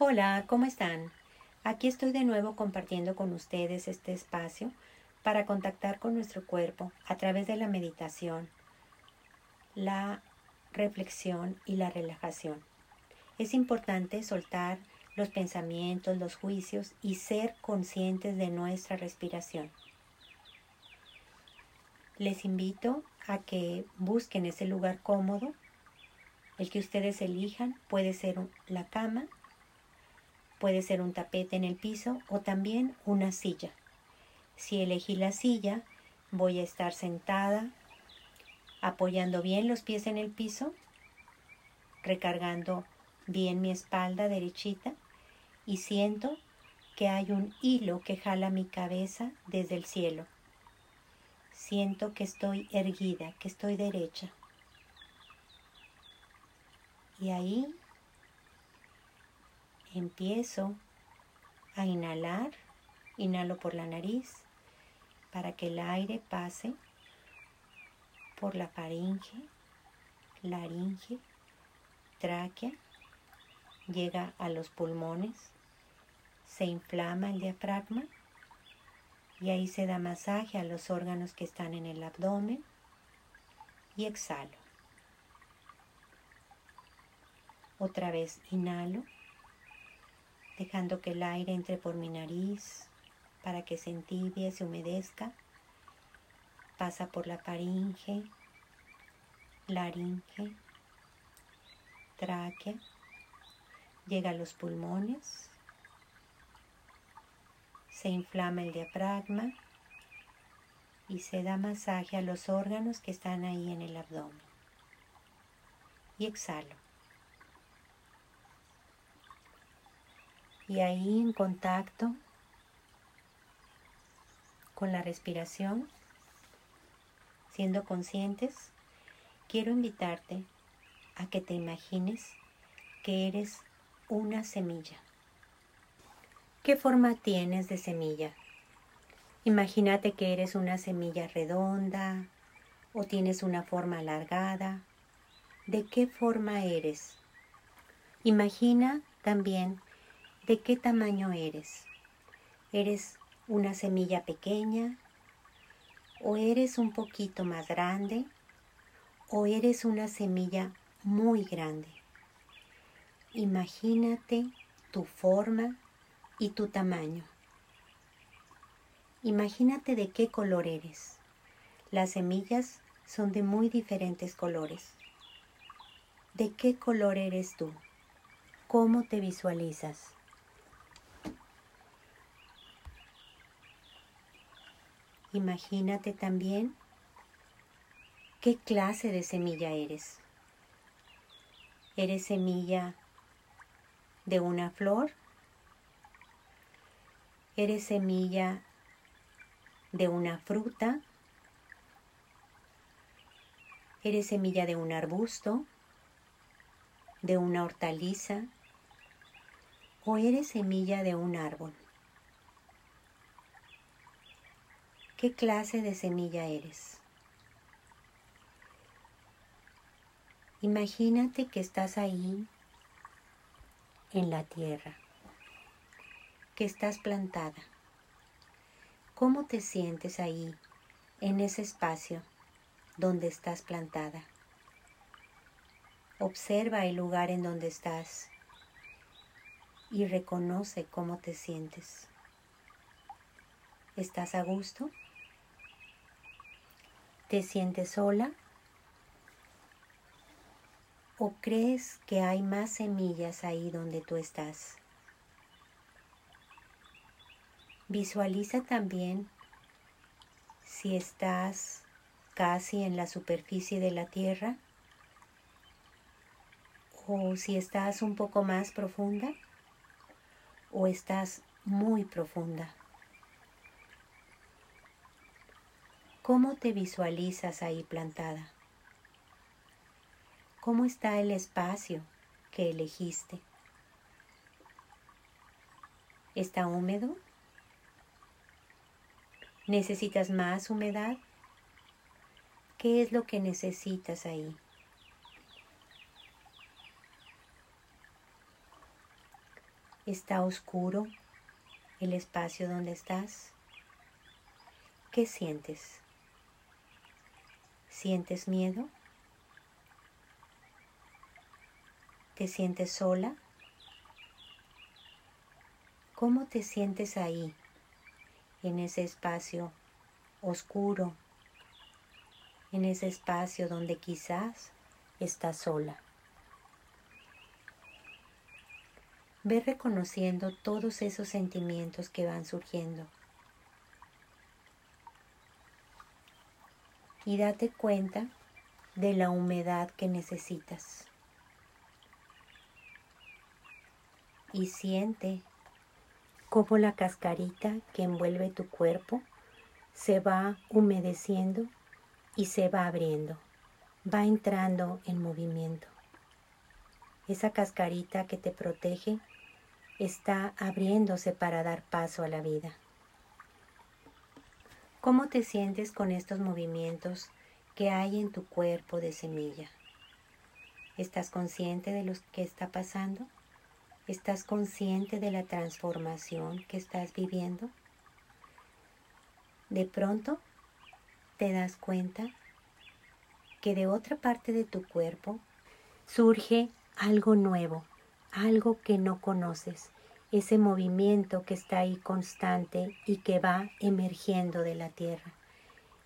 Hola, ¿cómo están? Aquí estoy de nuevo compartiendo con ustedes este espacio para contactar con nuestro cuerpo a través de la meditación, la reflexión y la relajación. Es importante soltar los pensamientos, los juicios y ser conscientes de nuestra respiración. Les invito a que busquen ese lugar cómodo, el que ustedes elijan, puede ser la cama Puede ser un tapete en el piso o también una silla. Si elegí la silla, voy a estar sentada, apoyando bien los pies en el piso, recargando bien mi espalda derechita y siento que hay un hilo que jala mi cabeza desde el cielo. Siento que estoy erguida, que estoy derecha. Y ahí empiezo a inhalar, inhalo por la nariz para que el aire pase por la faringe, laringe, tráquea, llega a los pulmones, se inflama el diafragma y ahí se da masaje a los órganos que están en el abdomen y exhalo. Otra vez inhalo dejando que el aire entre por mi nariz para que se entibie, se humedezca. Pasa por la faringe, laringe, tráquea, llega a los pulmones, se inflama el diafragma y se da masaje a los órganos que están ahí en el abdomen. Y exhalo. Y ahí en contacto con la respiración, siendo conscientes, quiero invitarte a que te imagines que eres una semilla. ¿Qué forma tienes de semilla? Imagínate que eres una semilla redonda o tienes una forma alargada. ¿De qué forma eres? Imagina también de qué tamaño eres. ¿Eres una semilla pequeña? ¿O eres un poquito más grande? ¿O eres una semilla muy grande? Imagínate tu forma y tu tamaño. Imagínate de qué color eres. Las semillas son de muy diferentes colores. ¿De qué color eres tú? ¿Cómo te visualizas? Imagínate también qué clase de semilla eres. ¿Eres semilla de una flor? ¿Eres semilla de una fruta? ¿Eres semilla de un arbusto? ¿De una hortaliza? ¿O eres semilla de un árbol? ¿Qué clase de semilla eres? Imagínate que estás ahí en la tierra, que estás plantada. ¿Cómo te sientes ahí, en ese espacio donde estás plantada? Observa el lugar en donde estás y reconoce cómo te sientes. ¿Estás a gusto? ¿Te sientes sola? ¿O crees que hay más semillas ahí donde tú estás? Visualiza también si estás casi en la superficie de la tierra o si estás un poco más profunda o estás muy profunda. ¿Cómo te visualizas ahí plantada? ¿Cómo está el espacio que elegiste? ¿Está húmedo? ¿Necesitas más humedad? ¿Qué es lo que necesitas ahí? ¿Está oscuro el espacio donde estás? ¿Qué sientes? ¿Sientes miedo? ¿Te sientes sola? ¿Cómo te sientes ahí, en ese espacio oscuro, en ese espacio donde quizás estás sola? Ve reconociendo todos esos sentimientos que van surgiendo. Y date cuenta de la humedad que necesitas. y siente cómo la cascarita que envuelve tu cuerpo se va humedeciendo y se va abriendo, va entrando en movimiento. Esa cascarita que te protege está abriéndose para dar paso a la vida. ¿Cómo te sientes con estos movimientos que hay en tu cuerpo de semilla? ¿Estás consciente de lo que está pasando? ¿Estás consciente de la transformación que estás viviendo? De pronto te das cuenta que de otra parte de tu cuerpo surge algo nuevo, algo que no conoces, ese movimiento que está ahí constante y que va emergiendo de la tierra,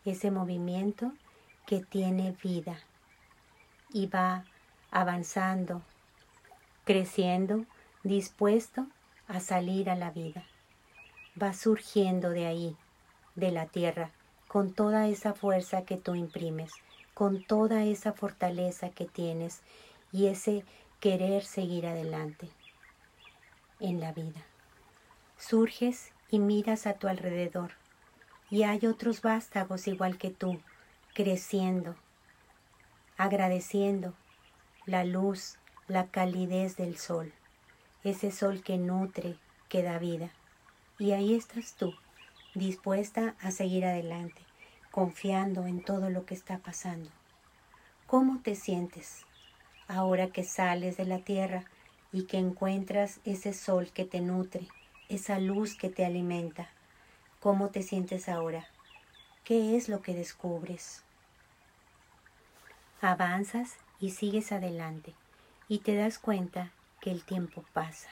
ese movimiento que tiene vida y va avanzando, creciendo dispuesto a salir a la vida. Va surgiendo de ahí, de la tierra, con toda esa fuerza que tú imprimes, con toda esa fortaleza que tienes y ese querer seguir adelante en la vida. Surges y miras a tu alrededor y hay otros vástagos igual que tú, creciendo, agradeciendo la luz, la calidez del sol ese sol que nutre, que da vida. Y ahí estás tú, dispuesta a seguir adelante, confiando en todo lo que está pasando. ¿Cómo te sientes ahora que sales de la tierra y que encuentras ese sol que te nutre, esa luz que te alimenta? ¿Cómo te sientes ahora? ¿Qué es lo que descubres? Avanzas y sigues adelante y te das cuenta que el tiempo pasa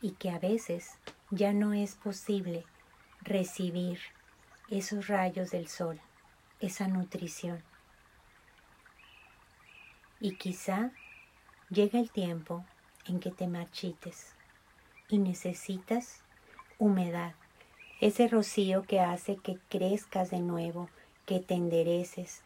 y que a veces ya no es posible recibir esos rayos del sol, esa nutrición. Y quizá llega el tiempo en que te marchites y necesitas humedad, ese rocío que hace que crezcas de nuevo, que te endereces,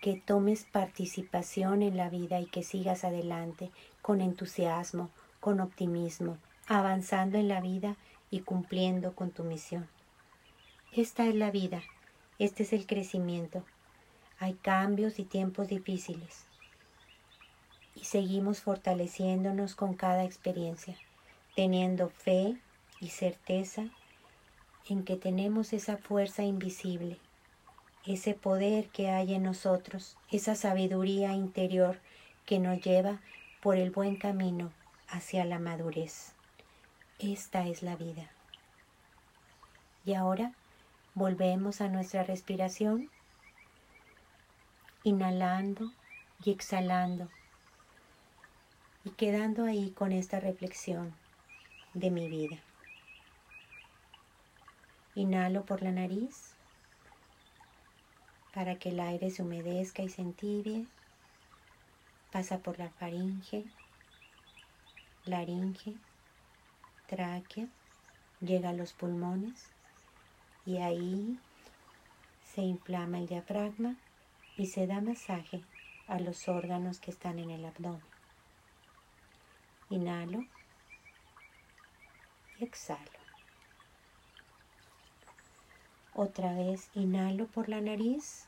que tomes participación en la vida y que sigas adelante con entusiasmo, con optimismo, avanzando en la vida y cumpliendo con tu misión. Esta es la vida, este es el crecimiento. Hay cambios y tiempos difíciles y seguimos fortaleciéndonos con cada experiencia, teniendo fe y certeza en que tenemos esa fuerza invisible ese poder que hay en nosotros, esa sabiduría interior que nos lleva por el buen camino hacia la madurez. Esta es la vida. Y ahora volvemos a nuestra respiración, inhalando y exhalando, y quedando ahí con esta reflexión de mi vida. Inhalo por la nariz para que el aire se humedezca y se entibie. Pasa por la faringe, laringe, tráquea, llega a los pulmones y ahí se inflama el diafragma y se da masaje a los órganos que están en el abdomen. Inhalo. Y exhalo. Otra vez inhalo por la nariz.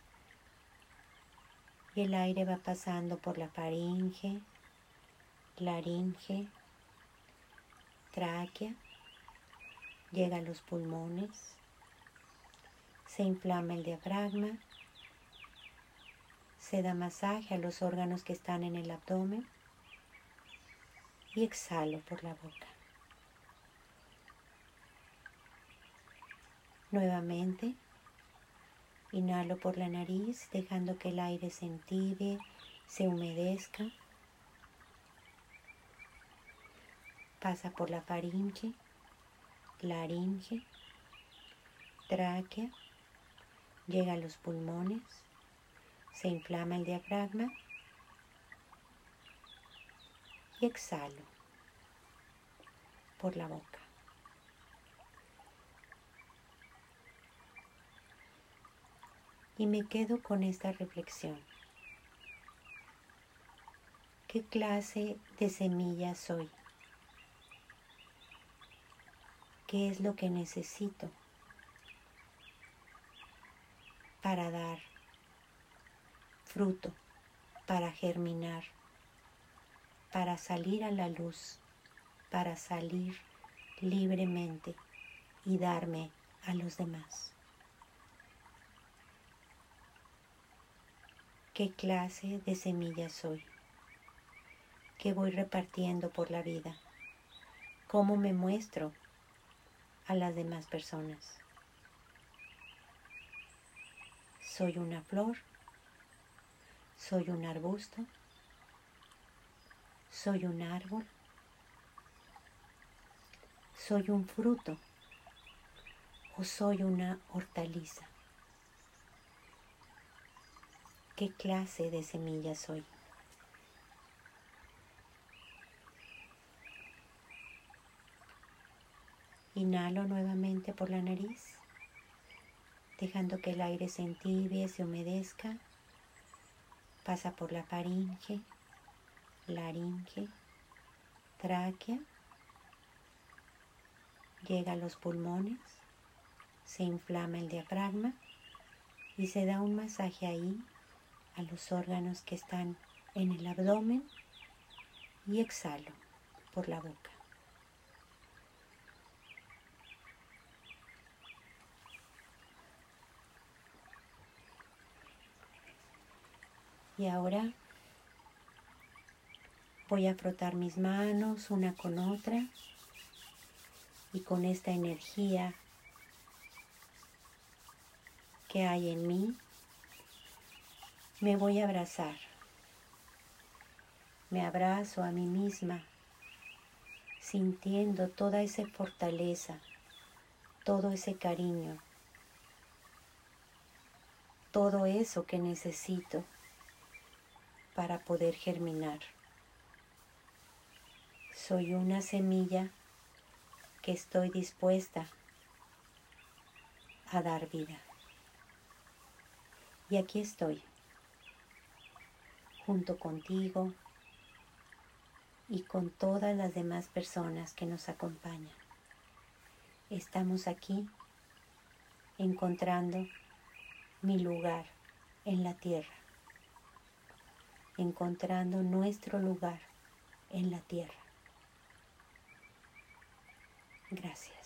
Y el aire va pasando por la faringe, laringe, tráquea, llega a los pulmones, se inflama el diafragma, se da masaje a los órganos que están en el abdomen y exhalo por la boca. Nuevamente, inhalo por la nariz dejando que el aire se entibie, se humedezca. Pasa por la faringe, laringe, tráquea, llega a los pulmones, se inflama el diafragma exhalo por la boca. Y me quedo con esta reflexión. ¿Qué clase de semilla soy? ¿Qué es lo que necesito para dar fruto, para germinar, para salir a la luz, para salir libremente y darme a los demás? qué clase de semilla soy, qué voy repartiendo por la vida, cómo me muestro a las demás personas. Soy una flor, soy un arbusto, soy un árbol, soy un fruto o soy una hortaliza. qué clase de semilla soy. Inhalo nuevamente por la nariz, dejando que el aire se entibie, se humedezca. Pasa por la faringe, laringe, tráquea. Llega a los pulmones, se inflama el diafragma y se da un masaje ahí a los órganos que están en el abdomen y exhalo por la boca. Y ahora voy a frotar mis manos una con otra y con esta energía que hay en mí me voy a abrazar. Me abrazo a mí misma, sintiendo toda esa fortaleza, todo ese cariño, todo eso que necesito para poder germinar. Soy una semilla que estoy dispuesta a dar vida. Y aquí estoy junto contigo y con todas las demás personas que nos acompañan. Estamos aquí encontrando mi lugar en la tierra, encontrando nuestro lugar en la tierra. Gracias.